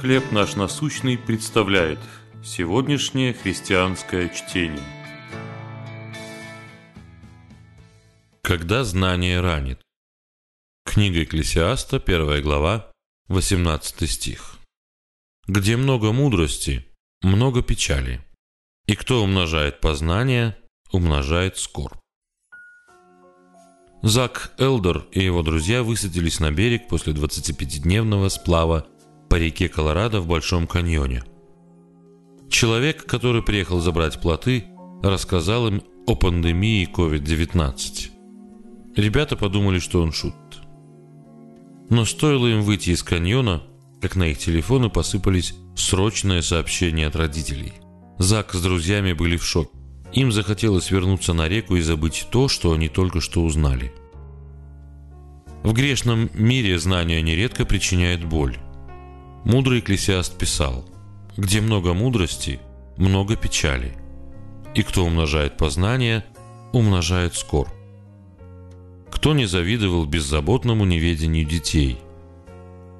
«Хлеб наш насущный» представляет сегодняшнее христианское чтение. Когда знание ранит. Книга Экклесиаста, первая глава, 18 стих. Где много мудрости, много печали, и кто умножает познание, умножает скорбь. Зак Элдер и его друзья высадились на берег после 25-дневного сплава по реке Колорадо в Большом каньоне. Человек, который приехал забрать плоты, рассказал им о пандемии COVID-19. Ребята подумали, что он шутит. Но стоило им выйти из каньона, как на их телефоны посыпались срочные сообщения от родителей. Зак с друзьями были в шоке. Им захотелось вернуться на реку и забыть то, что они только что узнали. В грешном мире знание нередко причиняет боль. Мудрый экклесиаст писал, «Где много мудрости, много печали, и кто умножает познание, умножает скорбь. Кто не завидовал беззаботному неведению детей?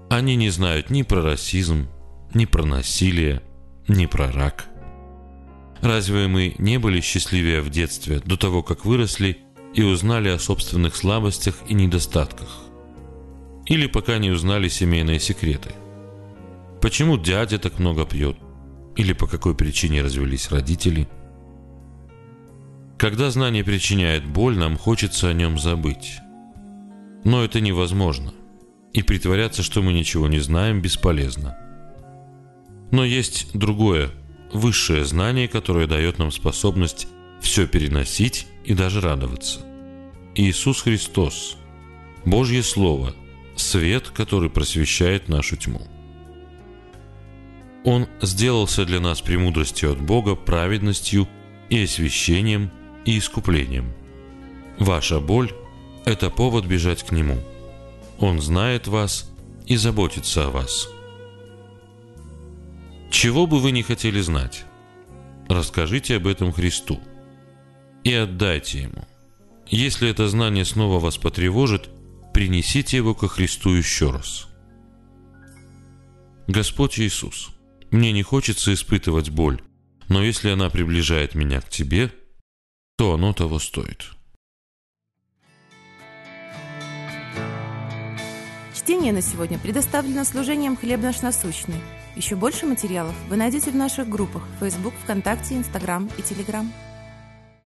Они не знают ни про расизм, ни про насилие, ни про рак. Разве мы не были счастливее в детстве, до того, как выросли и узнали о собственных слабостях и недостатках? Или пока не узнали семейные секреты – Почему дядя так много пьет? Или по какой причине развелись родители? Когда знание причиняет боль, нам хочется о нем забыть. Но это невозможно. И притворяться, что мы ничего не знаем, бесполезно. Но есть другое, высшее знание, которое дает нам способность все переносить и даже радоваться. Иисус Христос, Божье Слово, свет, который просвещает нашу тьму. Он сделался для нас премудростью от Бога, праведностью и освящением и искуплением. Ваша боль – это повод бежать к Нему. Он знает вас и заботится о вас. Чего бы вы ни хотели знать, расскажите об этом Христу и отдайте Ему. Если это знание снова вас потревожит, принесите его ко Христу еще раз. Господь Иисус – мне не хочется испытывать боль, но если она приближает меня к тебе, то оно того стоит. Чтение на сегодня предоставлено служением «Хлеб наш насущный». Еще больше материалов вы найдете в наших группах Facebook, ВКонтакте, Инстаграм и Телеграм.